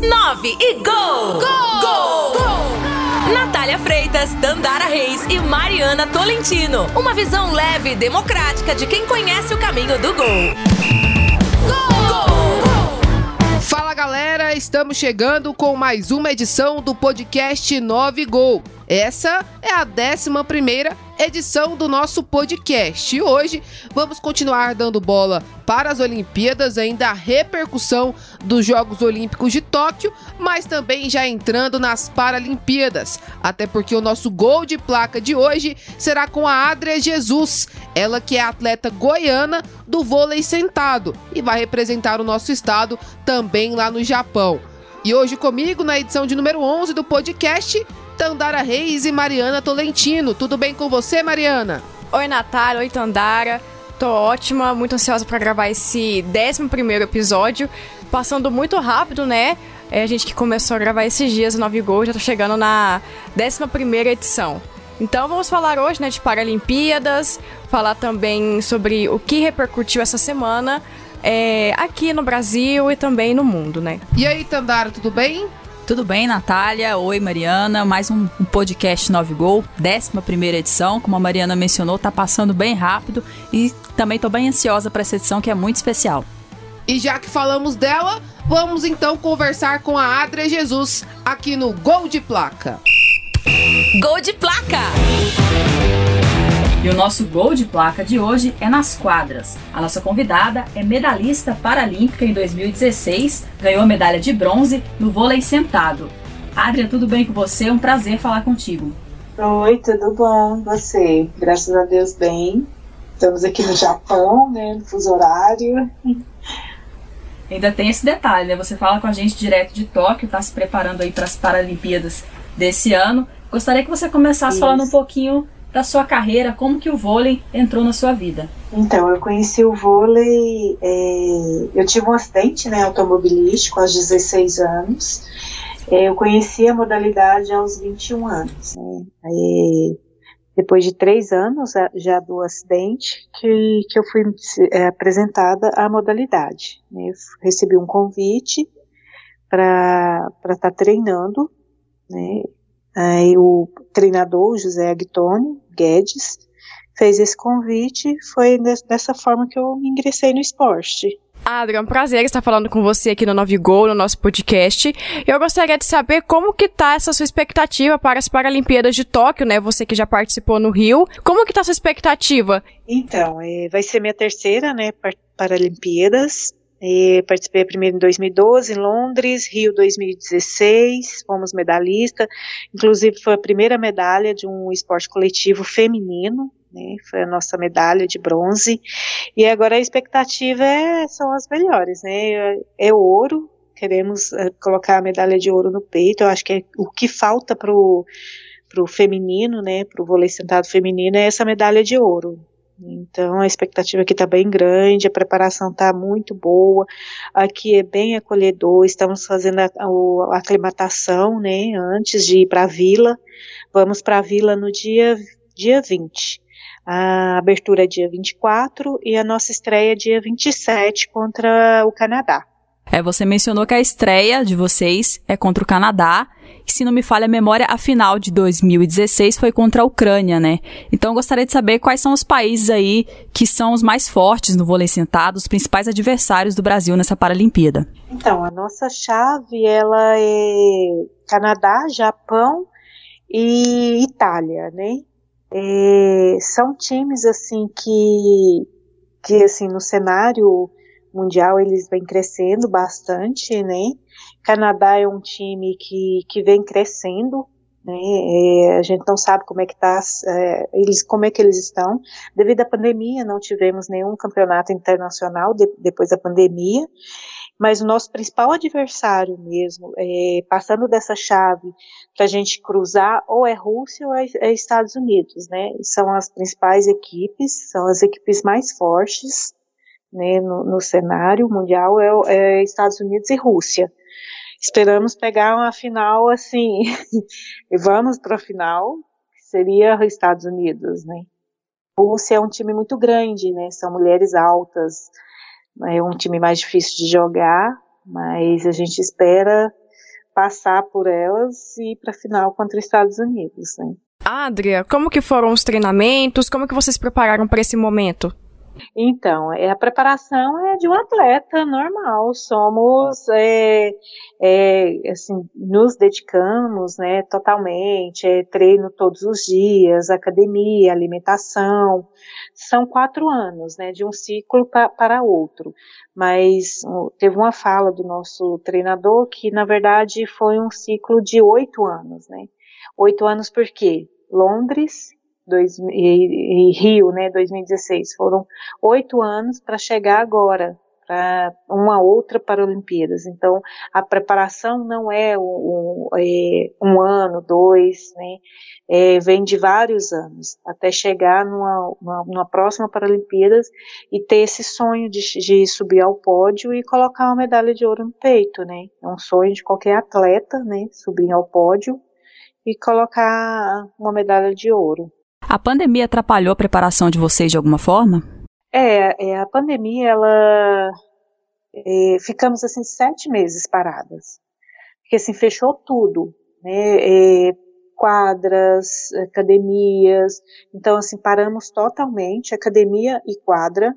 9 e gol! Gol! Gol! gol! Natália Freitas, Dandara Reis e Mariana Tolentino. Uma visão leve e democrática de quem conhece o caminho do gol. Fala galera, estamos chegando com mais uma edição do podcast 9 Gol. Essa é a 11 edição do nosso podcast. E hoje vamos continuar dando bola para as Olimpíadas, ainda a repercussão dos Jogos Olímpicos de Tóquio, mas também já entrando nas Paralimpíadas. Até porque o nosso gol de placa de hoje será com a Adria Jesus, ela que é atleta goiana do vôlei sentado e vai representar o nosso estado também lá no Japão. E hoje comigo na edição de número 11 do podcast Tandara Reis e Mariana Tolentino. Tudo bem com você, Mariana? Oi, Natália. Oi, Tandara. Tô ótima, muito ansiosa para gravar esse 11 episódio. Passando muito rápido, né? É a gente que começou a gravar esses dias, o 9 Gol, já tá chegando na 11 edição. Então vamos falar hoje né, de Paralimpíadas, falar também sobre o que repercutiu essa semana é, aqui no Brasil e também no mundo, né? E aí, Tandara, tudo bem? Tudo bem, Natália? Oi, Mariana. Mais um, um podcast 9 Gol, 11 edição. Como a Mariana mencionou, tá passando bem rápido e também tô bem ansiosa para essa edição que é muito especial. E já que falamos dela, vamos então conversar com a Adria Jesus aqui no Gol de Placa. Gol de Placa! E o nosso gol de placa de hoje é nas quadras. A nossa convidada é medalhista paralímpica em 2016, ganhou a medalha de bronze no vôlei sentado. Adria, tudo bem com você? É um prazer falar contigo. Oi, tudo bom? Você? Graças a Deus, bem. Estamos aqui no Japão, né? No fuso horário. Ainda tem esse detalhe, né? Você fala com a gente direto de Tóquio, está se preparando aí para as Paralimpíadas desse ano. Gostaria que você começasse Isso. falando um pouquinho da sua carreira, como que o vôlei entrou na sua vida? Então, eu conheci o vôlei, é, eu tive um acidente né, automobilístico aos 16 anos, é, eu conheci a modalidade aos 21 anos. Né, aí, depois de três anos já do acidente, que, que eu fui é, apresentada à modalidade. Né, eu recebi um convite para estar tá treinando, né, Aí o treinador, José Agtônio Guedes, fez esse convite, foi dessa forma que eu ingressei no esporte. Adrian, é um prazer estar falando com você aqui no Novigol, no nosso podcast. Eu gostaria de saber como que tá essa sua expectativa para as Paralimpíadas de Tóquio, né? Você que já participou no Rio. Como que tá a sua expectativa? Então, é, vai ser minha terceira, né, Paralimpíadas. E participei primeiro em 2012 em Londres, Rio 2016, fomos medalhista. Inclusive foi a primeira medalha de um esporte coletivo feminino, né? Foi a nossa medalha de bronze. E agora a expectativa é, são as melhores, né? É, ouro. Queremos é, colocar a medalha de ouro no peito. Eu acho que é o que falta pro pro feminino, né, pro vôlei sentado feminino é essa medalha de ouro. Então a expectativa aqui está bem grande, a preparação está muito boa, aqui é bem acolhedor, estamos fazendo a, a, a aclimatação, né, antes de ir para a vila, vamos para a vila no dia, dia 20. A abertura é dia 24 e a nossa estreia é dia 27 contra o Canadá. É, você mencionou que a estreia de vocês é contra o Canadá. E se não me falha a memória, a final de 2016 foi contra a Ucrânia, né? Então eu gostaria de saber quais são os países aí que são os mais fortes no vôlei sentado, os principais adversários do Brasil nessa Paralimpíada. Então, a nossa chave, ela é Canadá, Japão e Itália, né? É, são times, assim, que, que, assim, no cenário mundial eles vêm crescendo bastante, né? Canadá é um time que, que vem crescendo, né? É, a gente não sabe como é que tá, é, eles, como é que eles estão. Devido à pandemia, não tivemos nenhum campeonato internacional de, depois da pandemia. Mas o nosso principal adversário mesmo, é, passando dessa chave para a gente cruzar, ou é Rússia ou é, é Estados Unidos, né? São as principais equipes, são as equipes mais fortes, né, no, no cenário mundial é, é, Estados Unidos e Rússia. Esperamos pegar uma final assim, e vamos para a final, que seria Estados Unidos, né. Rússia é um time muito grande, né, são mulheres altas, é um time mais difícil de jogar, mas a gente espera passar por elas e ir para a final contra os Estados Unidos, né? Adria, como que foram os treinamentos? Como que vocês prepararam para esse momento? Então, é, a preparação é de um atleta normal. Somos, é, é, assim, nos dedicamos, né, totalmente. É, treino todos os dias, academia, alimentação. São quatro anos, né, de um ciclo pa, para outro. Mas teve uma fala do nosso treinador que, na verdade, foi um ciclo de oito anos, né. Oito anos por quê? Londres, dois, e, e Rio, né, 2016. Foram oito anos para chegar agora para uma outra Paralimpíadas. Então, a preparação não é um, é um ano, dois, né? É, vem de vários anos até chegar numa, numa, numa, próxima Paralimpíadas e ter esse sonho de, de, subir ao pódio e colocar uma medalha de ouro no peito, né? É um sonho de qualquer atleta, né? Subir ao pódio e colocar uma medalha de ouro. A pandemia atrapalhou a preparação de vocês de alguma forma? É, é a pandemia, ela. É, ficamos assim sete meses paradas. Porque assim, fechou tudo. Né? É, quadras, academias. Então, assim, paramos totalmente, academia e quadra.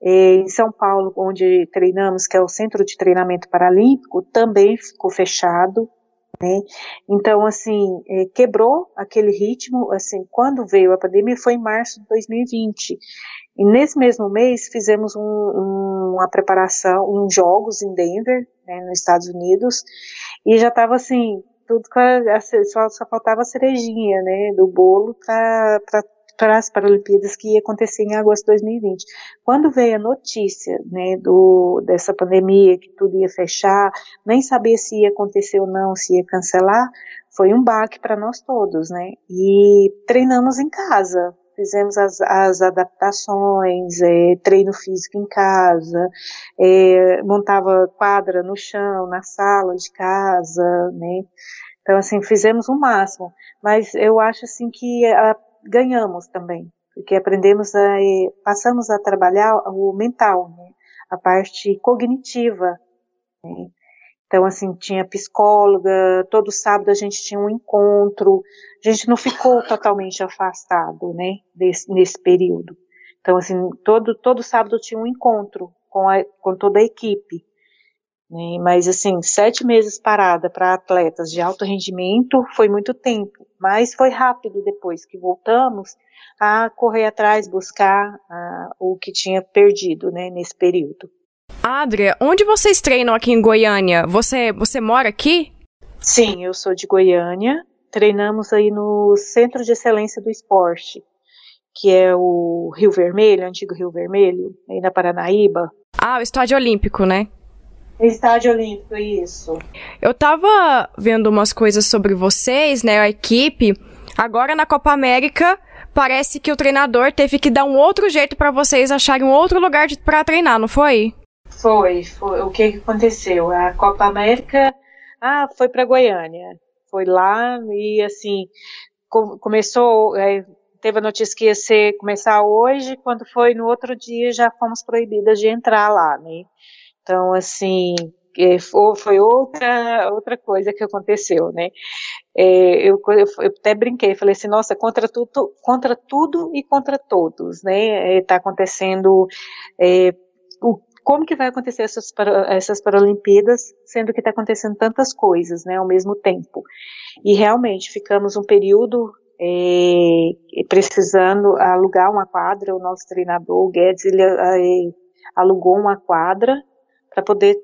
É, em São Paulo, onde treinamos, que é o Centro de Treinamento Paralímpico, também ficou fechado. Né? Então, assim, é, quebrou aquele ritmo, assim, quando veio a pandemia foi em março de 2020, e nesse mesmo mês fizemos um, um, uma preparação, uns jogos em Denver, né, nos Estados Unidos, e já estava assim, tudo só, só faltava a cerejinha, né, do bolo para para as Paralimpíadas que ia acontecer em agosto de 2020. Quando veio a notícia, né, do, dessa pandemia, que tudo ia fechar, nem sabia se ia acontecer ou não, se ia cancelar, foi um baque para nós todos, né, e treinamos em casa, fizemos as, as adaptações, é, treino físico em casa, é, montava quadra no chão, na sala de casa, né, então, assim, fizemos o máximo, mas eu acho, assim, que a ganhamos também, porque aprendemos a, passamos a trabalhar o mental, né, a parte cognitiva. Né. Então, assim, tinha psicóloga, todo sábado a gente tinha um encontro, a gente não ficou totalmente afastado, né, desse, nesse período. Então, assim, todo, todo sábado tinha um encontro com, a, com toda a equipe. Né, mas, assim, sete meses parada para atletas de alto rendimento foi muito tempo mas foi rápido depois que voltamos a correr atrás, buscar uh, o que tinha perdido né, nesse período. Adria, onde vocês treinam aqui em Goiânia? Você, você mora aqui? Sim, eu sou de Goiânia. Treinamos aí no Centro de Excelência do Esporte, que é o Rio Vermelho, antigo Rio Vermelho, aí na Paranaíba. Ah, o Estádio Olímpico, né? Estádio Olímpico, isso. Eu tava vendo umas coisas sobre vocês, né, a equipe. Agora na Copa América, parece que o treinador teve que dar um outro jeito para vocês acharem um outro lugar para treinar, não foi? Foi, foi. O que, que aconteceu? A Copa América, ah, foi para Goiânia. Foi lá e assim, com, começou, é, teve a notícia que ia ser, começar hoje, quando foi no outro dia já fomos proibidas de entrar lá, né? Então, assim, é, foi outra, outra coisa que aconteceu, né? É, eu, eu, até brinquei, falei assim, nossa, contra tudo, contra tudo e contra todos, né? Está é, acontecendo, é, o, como que vai acontecer essas, essas Paralimpíadas, sendo que está acontecendo tantas coisas, né, ao mesmo tempo? E realmente ficamos um período é, precisando alugar uma quadra, o nosso treinador, o Guedes, ele é, alugou uma quadra para poder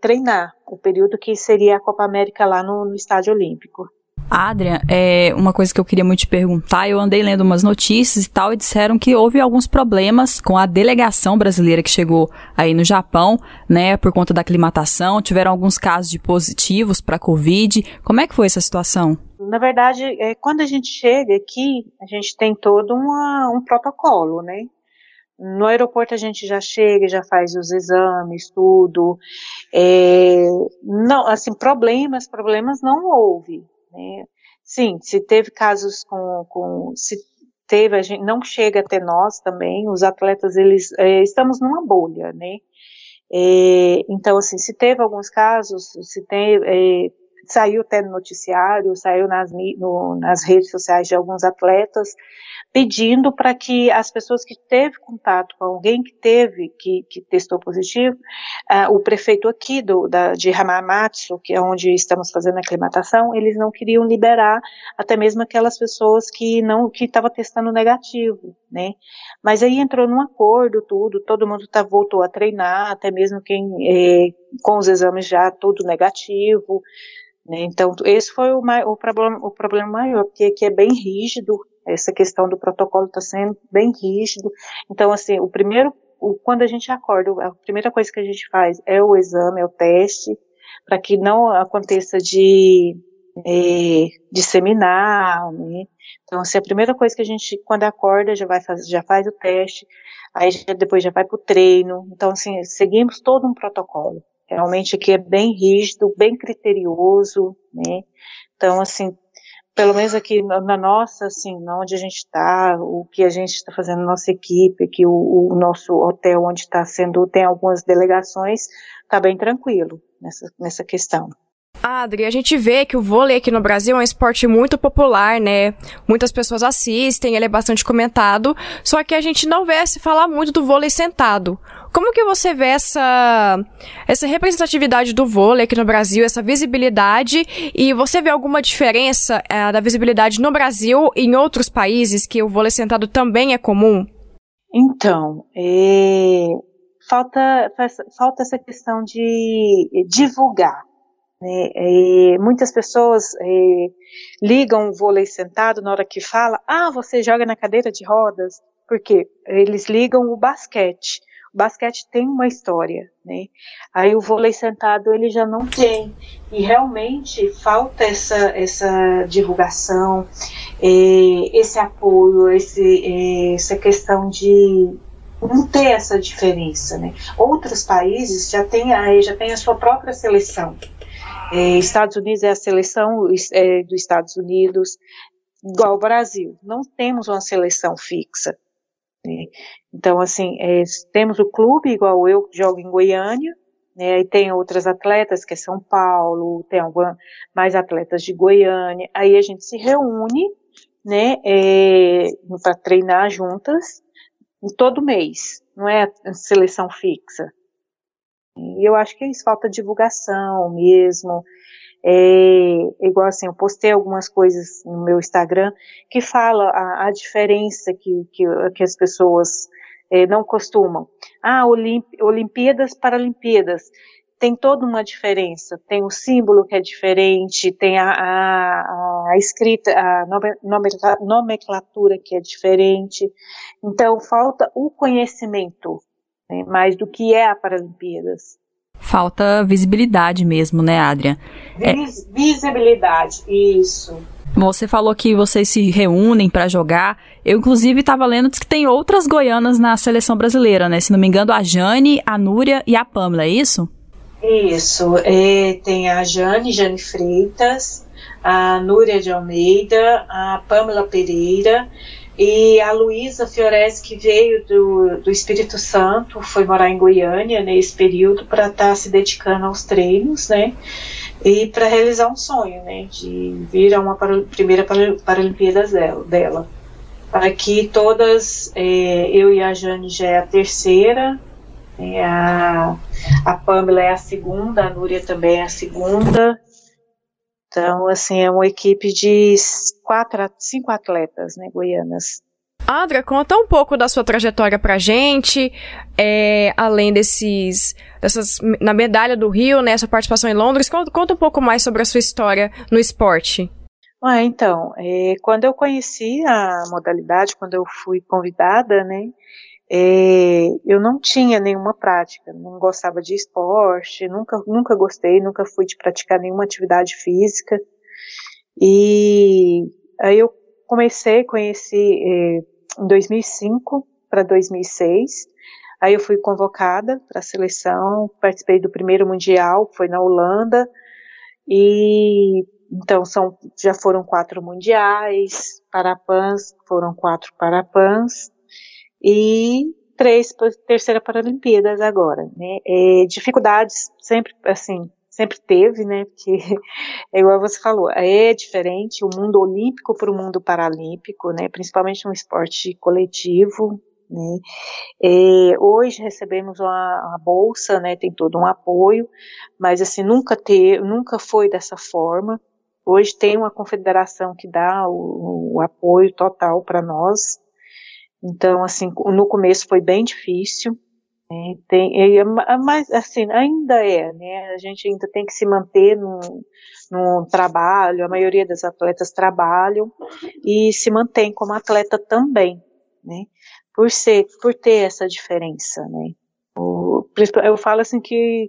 treinar o período que seria a Copa América lá no, no Estádio Olímpico. Adrian, é uma coisa que eu queria muito te perguntar, eu andei lendo umas notícias e tal, e disseram que houve alguns problemas com a delegação brasileira que chegou aí no Japão, né, por conta da aclimatação, tiveram alguns casos de positivos para Covid. Como é que foi essa situação? Na verdade, é, quando a gente chega aqui, a gente tem todo uma, um protocolo, né? No aeroporto a gente já chega, já faz os exames, tudo. É, não, assim, problemas, problemas não houve. Né? Sim, se teve casos com, com se teve, a gente não chega até nós também. Os atletas, eles é, estamos numa bolha, né? É, então, assim, se teve alguns casos, se tem, é, saiu até no noticiário, saiu nas, no, nas redes sociais de alguns atletas, pedindo para que as pessoas que teve contato com alguém que teve, que, que testou positivo, uh, o prefeito aqui do, da, de Hamamatsu, que é onde estamos fazendo a aclimatação, eles não queriam liberar até mesmo aquelas pessoas que não, que estavam testando negativo, né? Mas aí entrou num acordo tudo, todo mundo tá, voltou a treinar, até mesmo quem, eh, com os exames já tudo negativo, né? Então, esse foi o, o, problema, o problema maior, porque aqui é bem rígido, essa questão do protocolo está sendo bem rígido. Então, assim, o primeiro, o, quando a gente acorda, a primeira coisa que a gente faz é o exame, é o teste, para que não aconteça de é, disseminar, né? Então, assim, a primeira coisa que a gente, quando acorda, já vai já faz o teste, aí já, depois já vai para o treino. Então, assim, seguimos todo um protocolo. Realmente aqui é bem rígido, bem criterioso, né? Então, assim, pelo menos aqui na nossa, assim, onde a gente está, o que a gente está fazendo, nossa equipe, que o, o nosso hotel onde está sendo, tem algumas delegações, está bem tranquilo nessa, nessa questão. Adri, a gente vê que o vôlei aqui no Brasil é um esporte muito popular, né? Muitas pessoas assistem, ele é bastante comentado, só que a gente não vê se falar muito do vôlei sentado. Como que você vê essa, essa representatividade do vôlei aqui no Brasil, essa visibilidade, e você vê alguma diferença é, da visibilidade no Brasil e em outros países que o vôlei sentado também é comum? Então, é, falta, falta essa questão de divulgar né? E muitas pessoas é, ligam o vôlei sentado na hora que fala, ah, você joga na cadeira de rodas, porque eles ligam o basquete. O basquete tem uma história, né? Aí o vôlei sentado ele já não tem. E realmente falta essa, essa divulgação, é, esse apoio, esse, é, essa questão de não ter essa diferença, né? Outros países já têm, já têm a sua própria seleção. É, Estados Unidos é a seleção é, dos Estados Unidos, igual ao Brasil. Não temos uma seleção fixa. Né? Então, assim, é, temos o clube, igual eu, que jogo em Goiânia, né? e tem outras atletas, que é São Paulo, tem alguma, mais atletas de Goiânia. Aí a gente se reúne, né, é, para treinar juntas, todo mês. Não é seleção fixa. E eu acho que é isso, falta divulgação mesmo. É, igual assim, eu postei algumas coisas no meu Instagram que fala a, a diferença que, que, que, as pessoas é, não costumam. Ah, Olimp, Olimpíadas, Paralimpíadas. Tem toda uma diferença. Tem o símbolo que é diferente, tem a, a, a escrita, a nomenclatura que é diferente. Então, falta o conhecimento né, mais do que é a Paralimpíadas. Falta visibilidade mesmo, né, Adrian? Vis é... Visibilidade, isso. Você falou que vocês se reúnem para jogar. Eu, inclusive, estava lendo que tem outras goianas na seleção brasileira, né? Se não me engano, a Jane, a Núria e a Pamela, é isso? Isso. É, tem a Jane, Jane Freitas, a Núria de Almeida, a Pamela Pereira e a Luísa Fiores, que veio do, do Espírito Santo, foi morar em Goiânia nesse período para estar tá se dedicando aos treinos, né? E para realizar um sonho, né? De vir a uma para, primeira Paralimpíadas dela. Para que todas, é, eu e a Jane já é a terceira, é a, a Pamela é a segunda, a Núria também é a segunda, então, assim, é uma equipe de quatro, cinco atletas, né, goianas. Adra, conta um pouco da sua trajetória pra gente, é, além desses, dessas, na medalha do Rio, né, sua participação em Londres, conta, conta um pouco mais sobre a sua história no esporte. Ah, então, é, quando eu conheci a modalidade, quando eu fui convidada, né, é, eu não tinha nenhuma prática, não gostava de esporte, nunca, nunca gostei, nunca fui de praticar nenhuma atividade física. E aí eu comecei, conheci é, em 2005 para 2006. Aí eu fui convocada para a seleção, participei do primeiro mundial, foi na Holanda. E então são já foram quatro mundiais, Parapans foram quatro Parapans e três terceira Paralimpíadas agora, né? É, dificuldades sempre assim sempre teve, né? Porque é igual você falou, é diferente o mundo olímpico para o mundo paralímpico, né, principalmente no esporte coletivo, né, é, hoje recebemos uma, uma, bolsa, né, tem todo um apoio, mas assim, nunca, ter, nunca foi dessa forma, hoje tem uma confederação que dá o, o apoio total para nós, então assim, no começo foi bem difícil, né, tem, é, mas assim, ainda é, né? A gente ainda tem que se manter no, no trabalho, a maioria das atletas trabalham e se mantém como atleta também, né? Por ser, por ter essa diferença, né? O, eu falo assim que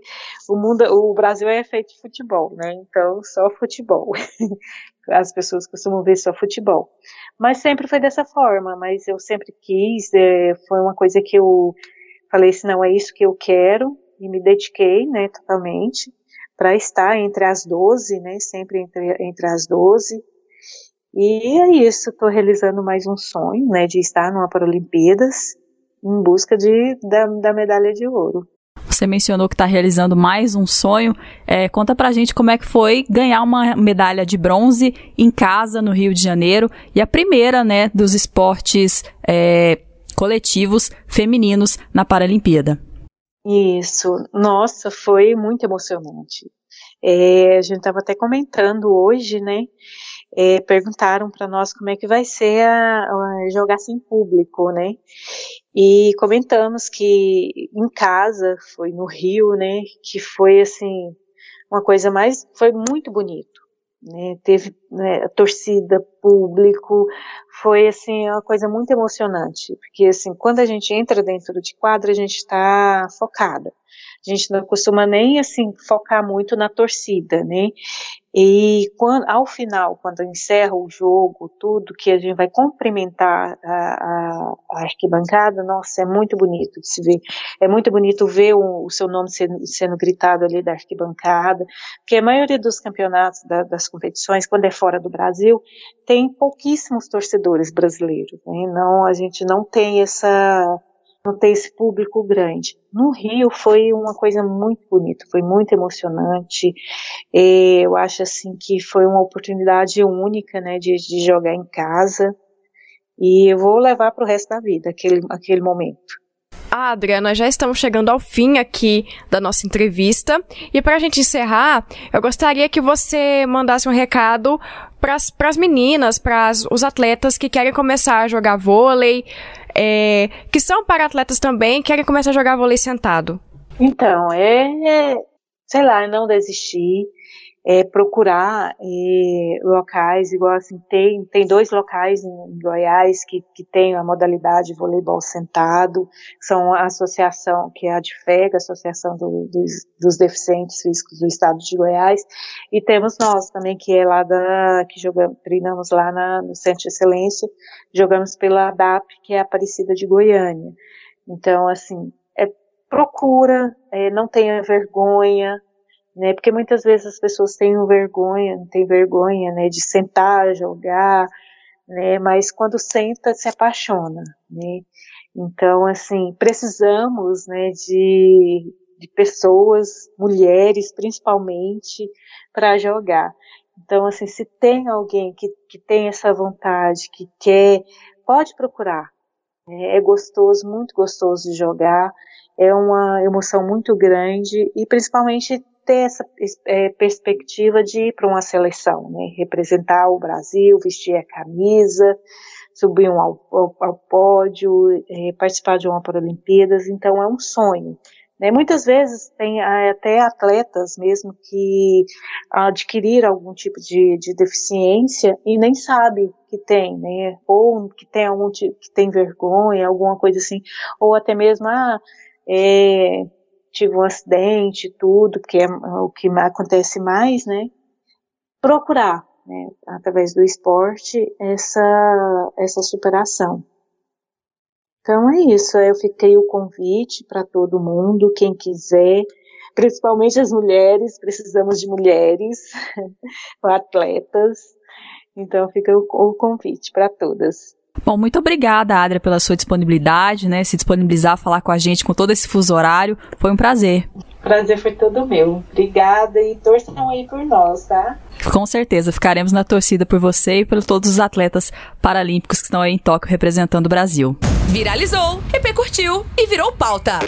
o mundo, o Brasil é feito de futebol, né? Então só futebol. As pessoas costumam ver só futebol. Mas sempre foi dessa forma. Mas eu sempre quis. É, foi uma coisa que eu falei assim, não, é isso que eu quero, e me dediquei, né, totalmente, para estar entre as 12, né, sempre entre, entre as 12, e é isso, estou realizando mais um sonho, né, de estar numa Paralimpíadas, em busca de, da, da medalha de ouro. Você mencionou que está realizando mais um sonho. É, conta pra gente como é que foi ganhar uma medalha de bronze em casa, no Rio de Janeiro, e a primeira, né, dos esportes é, coletivos femininos na Paralimpíada. Isso, nossa, foi muito emocionante. É, a gente estava até comentando hoje, né? É, perguntaram para nós como é que vai ser a, a jogar sem público, né? E comentamos que em casa, foi no Rio, né? Que foi assim uma coisa mais, foi muito bonito né, teve né, torcida, público, foi assim uma coisa muito emocionante, porque assim quando a gente entra dentro de quadra a gente está focada, a gente não costuma nem assim focar muito na torcida, né? E quando, ao final, quando encerra o jogo, tudo, que a gente vai cumprimentar a, a, a arquibancada, nossa, é muito bonito de se ver. É muito bonito ver o, o seu nome sendo, sendo, gritado ali da arquibancada, porque a maioria dos campeonatos, da, das competições, quando é fora do Brasil, tem pouquíssimos torcedores brasileiros. Né? Não, a gente não tem essa não ter esse público grande. No Rio foi uma coisa muito bonita, foi muito emocionante. eu acho assim que foi uma oportunidade única, né, de, de jogar em casa. E eu vou levar para o resto da vida aquele, aquele momento. Ah, Adriana, já estamos chegando ao fim aqui da nossa entrevista. E para a gente encerrar, eu gostaria que você mandasse um recado para as meninas, para os atletas que querem começar a jogar vôlei, é, que são para atletas também, querem começar a jogar vôlei sentado. Então, é, é sei lá, não desistir, é, procurar é, locais, igual assim, tem, tem dois locais em Goiás que, que tem a modalidade voleibol sentado, são a associação, que é a DFEG, Associação do, dos, dos, Deficientes Físicos do Estado de Goiás, e temos nós também, que é lá da, que jogamos, treinamos lá na, no Centro de Excelência, jogamos pela ADAP, que é a Aparecida de Goiânia. Então, assim, é, procura, é, não tenha vergonha, né? Porque muitas vezes as pessoas têm vergonha, têm vergonha, né, de sentar, jogar, né? Mas quando senta, se apaixona, né? Então, assim, precisamos, né, de, de pessoas, mulheres principalmente, para jogar. Então, assim, se tem alguém que, que tem essa vontade, que quer, pode procurar. Né? É gostoso, muito gostoso de jogar, é uma emoção muito grande e principalmente ter essa é, perspectiva de ir para uma seleção, né? representar o Brasil, vestir a camisa, subir um ao, ao, ao pódio, é, participar de uma Paralimpíadas, então é um sonho. Né? Muitas vezes tem até atletas mesmo que adquiriram algum tipo de, de deficiência e nem sabe que tem, né? Ou que tem algum tipo, que tem vergonha, alguma coisa assim, ou até mesmo ah, é, tive um acidente, tudo, que é o que acontece mais, né? Procurar, né, através do esporte, essa, essa superação. Então é isso, eu fiquei o convite para todo mundo, quem quiser, principalmente as mulheres, precisamos de mulheres, atletas, então fica o, o convite para todas. Bom, muito obrigada, Adria, pela sua disponibilidade, né? Se disponibilizar a falar com a gente com todo esse fuso horário. Foi um prazer. Prazer foi todo meu. Obrigada e torçam aí por nós, tá? Com certeza, ficaremos na torcida por você e por todos os atletas paralímpicos que estão aí em Tóquio representando o Brasil. Viralizou, repercutiu e virou pauta.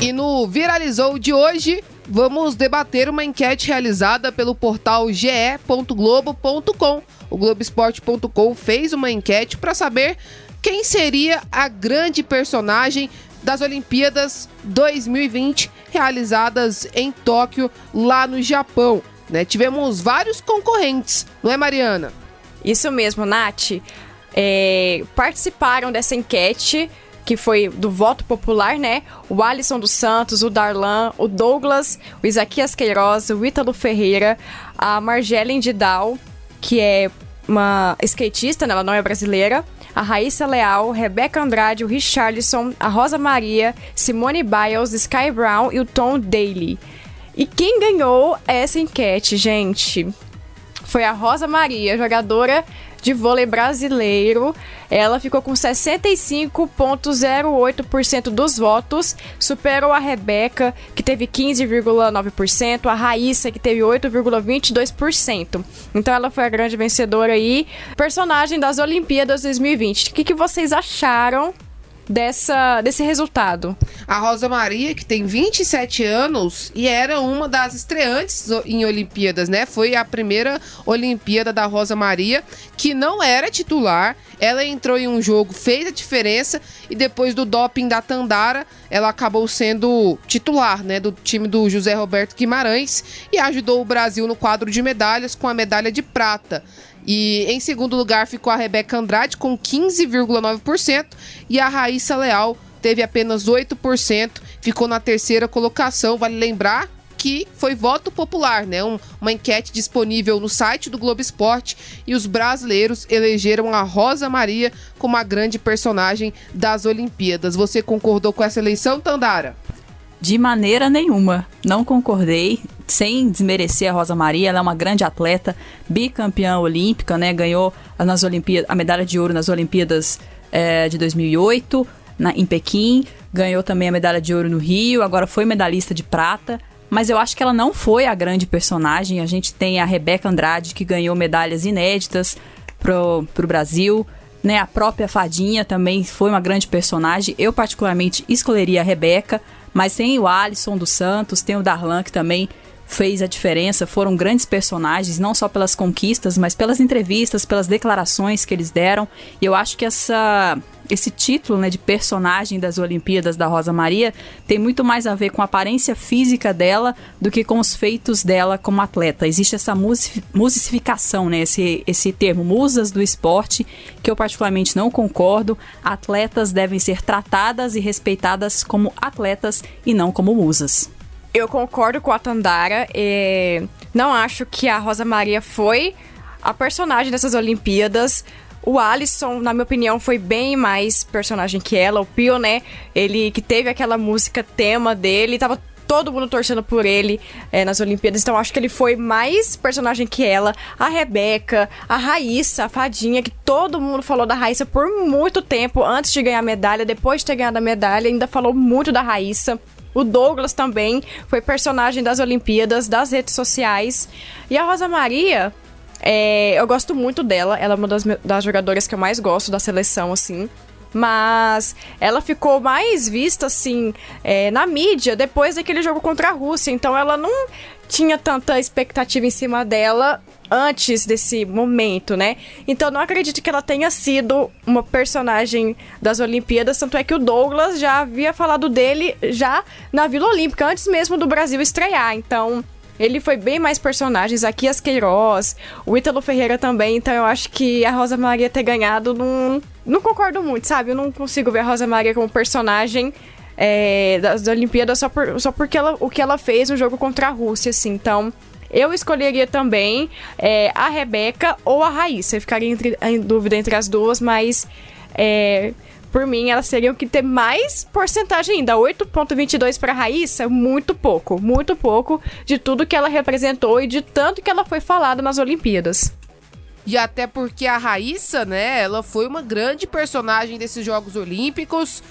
E no Viralizou de hoje, vamos debater uma enquete realizada pelo portal ge.globo.com. O Globoesporte.com fez uma enquete para saber quem seria a grande personagem das Olimpíadas 2020 realizadas em Tóquio, lá no Japão. Né? Tivemos vários concorrentes, não é, Mariana? Isso mesmo, Nath. É, participaram dessa enquete que foi do voto popular, né? O Alisson dos Santos, o Darlan, o Douglas, o Isaquias Queiroz, o Ítalo Ferreira, a Margelen Didal, que é uma skatista, né? ela não é brasileira, a Raíssa Leal, Rebeca Andrade, o Richarlison, a Rosa Maria, Simone Biles, Sky Brown e o Tom Daly. E quem ganhou essa enquete, gente? Foi a Rosa Maria, jogadora de vôlei brasileiro. Ela ficou com 65,08% dos votos, superou a Rebeca, que teve 15,9%, a Raíssa, que teve 8,22%. Então ela foi a grande vencedora aí, personagem das Olimpíadas 2020. O que, que vocês acharam dessa, desse resultado. A Rosa Maria, que tem 27 anos e era uma das estreantes em Olimpíadas, né? Foi a primeira Olimpíada da Rosa Maria, que não era titular. Ela entrou em um jogo, fez a diferença e depois do doping da Tandara, ela acabou sendo titular, né, do time do José Roberto Guimarães e ajudou o Brasil no quadro de medalhas com a medalha de prata. E em segundo lugar ficou a Rebeca Andrade com 15,9% e a Raíssa Leal teve apenas 8%, ficou na terceira colocação. Vale lembrar que foi voto popular, né? Um, uma enquete disponível no site do Globo Esporte e os brasileiros elegeram a Rosa Maria como a grande personagem das Olimpíadas. Você concordou com essa eleição, Tandara? De maneira nenhuma, não concordei sem desmerecer a Rosa Maria, ela é uma grande atleta, bicampeã olímpica, né? Ganhou nas Olimpíadas, a medalha de ouro nas Olimpíadas é, de 2008 na, em Pequim, ganhou também a medalha de ouro no Rio, agora foi medalhista de prata. Mas eu acho que ela não foi a grande personagem. A gente tem a Rebeca Andrade, que ganhou medalhas inéditas pro, pro Brasil. Né, a própria Fadinha também foi uma grande personagem. Eu, particularmente, escolheria a Rebeca, mas tem o Alisson dos Santos, tem o Darlan, que também fez a diferença, foram grandes personagens, não só pelas conquistas, mas pelas entrevistas, pelas declarações que eles deram. E eu acho que essa esse título né, de personagem das Olimpíadas da Rosa Maria tem muito mais a ver com a aparência física dela do que com os feitos dela como atleta. Existe essa musificação, né, esse, esse termo, musas do esporte, que eu particularmente não concordo. Atletas devem ser tratadas e respeitadas como atletas e não como musas. Eu concordo com a Tandara. E não acho que a Rosa Maria foi a personagem dessas Olimpíadas. O Alisson, na minha opinião, foi bem mais personagem que ela. O Pio, né? Ele que teve aquela música tema dele, tava todo mundo torcendo por ele é, nas Olimpíadas. Então acho que ele foi mais personagem que ela. A Rebeca, a Raíssa, a Fadinha, que todo mundo falou da Raíssa por muito tempo antes de ganhar a medalha, depois de ter ganhado a medalha, ainda falou muito da Raíssa. O Douglas também foi personagem das Olimpíadas, das redes sociais. E a Rosa Maria, é, eu gosto muito dela. Ela é uma das, das jogadoras que eu mais gosto da seleção, assim mas ela ficou mais vista assim é, na mídia depois daquele jogo contra a Rússia. Então ela não tinha tanta expectativa em cima dela antes desse momento, né? Então não acredito que ela tenha sido uma personagem das Olimpíadas, tanto é que o Douglas já havia falado dele já na Vila Olímpica, antes mesmo do Brasil estrear. Então, ele foi bem mais personagens, aqui as Queiroz, o Ítalo Ferreira também, então eu acho que a Rosa Maria ter ganhado não, não concordo muito, sabe? Eu não consigo ver a Rosa Maria como personagem é, das Olimpíadas só, por, só porque ela, o que ela fez no jogo contra a Rússia, assim. Então, eu escolheria também é, a Rebeca ou a Raíssa. Eu ficaria entre, em dúvida entre as duas, mas é, por mim elas teriam que ter mais porcentagem ainda. 8,22 para Raíssa, muito pouco, muito pouco de tudo que ela representou e de tanto que ela foi falada nas Olimpíadas. e até porque a Raíssa, né, ela foi uma grande personagem desses Jogos Olímpicos.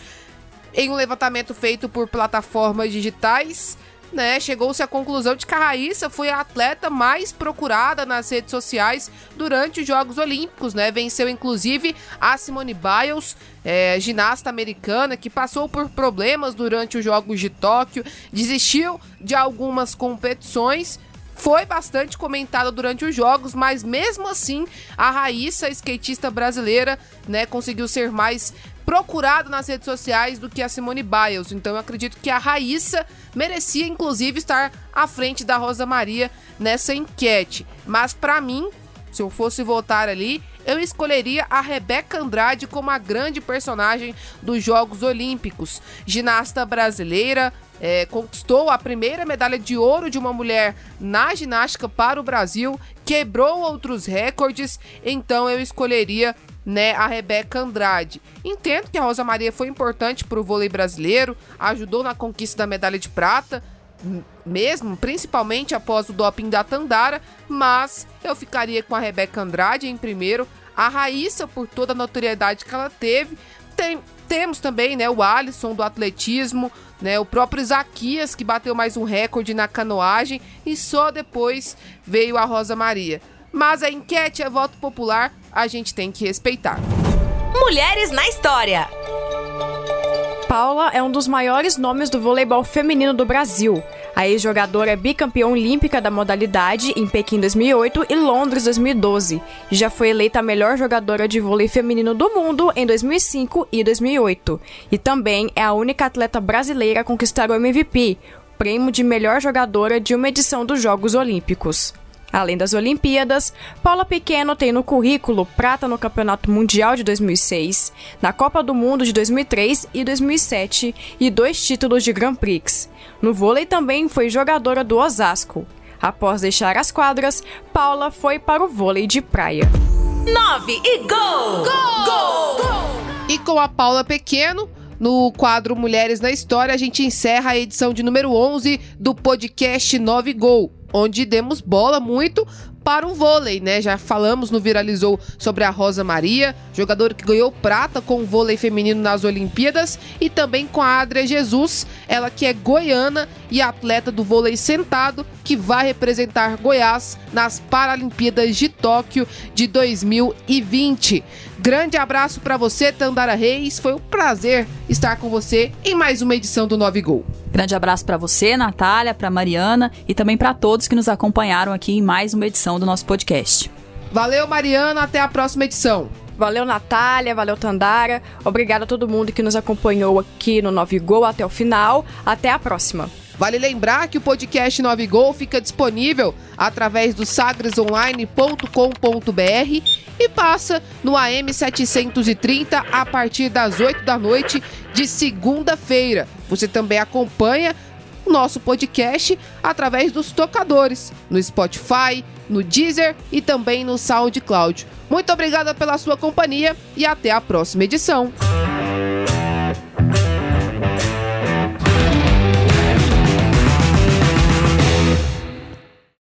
Em um levantamento feito por plataformas digitais, né, chegou-se à conclusão de que a Raíssa foi a atleta mais procurada nas redes sociais durante os Jogos Olímpicos, né? Venceu inclusive a Simone Biles, é, ginasta americana, que passou por problemas durante os Jogos de Tóquio, desistiu de algumas competições foi bastante comentada durante os jogos, mas mesmo assim a Raíssa, skatista brasileira, né, conseguiu ser mais procurado nas redes sociais do que a Simone Biles. Então eu acredito que a Raíssa merecia inclusive estar à frente da Rosa Maria nessa enquete. Mas para mim, se eu fosse votar ali, eu escolheria a Rebeca Andrade como a grande personagem dos Jogos Olímpicos. Ginasta brasileira, é, conquistou a primeira medalha de ouro de uma mulher na ginástica para o Brasil, quebrou outros recordes, então eu escolheria né, a Rebeca Andrade. Entendo que a Rosa Maria foi importante para o vôlei brasileiro, ajudou na conquista da medalha de prata, mesmo, principalmente após o doping da Tandara, mas eu ficaria com a Rebeca Andrade em primeiro, a Raíssa por toda a notoriedade que ela teve. Tem, temos também, né, o Alisson do atletismo, né, o próprio Isaquias que bateu mais um recorde na canoagem e só depois veio a Rosa Maria. Mas a enquete é voto popular, a gente tem que respeitar. Mulheres na história. Paula é um dos maiores nomes do voleibol feminino do Brasil. A ex-jogadora é bicampeã olímpica da modalidade em Pequim 2008 e Londres 2012. Já foi eleita a melhor jogadora de vôlei feminino do mundo em 2005 e 2008. E também é a única atleta brasileira a conquistar o MVP, prêmio de melhor jogadora de uma edição dos Jogos Olímpicos. Além das Olimpíadas, Paula Pequeno tem no currículo prata no Campeonato Mundial de 2006, na Copa do Mundo de 2003 e 2007 e dois títulos de Grand Prix. No vôlei também foi jogadora do Osasco. Após deixar as quadras, Paula foi para o vôlei de praia. 9 e gol! Gol! Gol! gol! E com a Paula Pequeno, no quadro Mulheres na História, a gente encerra a edição de número 11 do podcast 9 Gol onde demos bola muito para o vôlei, né? Já falamos no Viralizou sobre a Rosa Maria, jogadora que ganhou prata com o vôlei feminino nas Olimpíadas, e também com a Adria Jesus, ela que é goiana e atleta do vôlei sentado, que vai representar Goiás nas Paralimpíadas de Tóquio de 2020. Grande abraço para você, Tandara Reis. Foi um prazer estar com você em mais uma edição do Nove Gol. Grande abraço para você, Natália, para Mariana e também para todos que nos acompanharam aqui em mais uma edição do nosso podcast. Valeu, Mariana, até a próxima edição. Valeu, Natália, valeu, Tandara. Obrigada a todo mundo que nos acompanhou aqui no Nove Gol até o final. Até a próxima. Vale lembrar que o podcast 9 Gol fica disponível através do sagresonline.com.br e passa no AM 730 a partir das 8 da noite de segunda-feira. Você também acompanha o nosso podcast através dos tocadores no Spotify, no Deezer e também no SoundCloud. Muito obrigada pela sua companhia e até a próxima edição.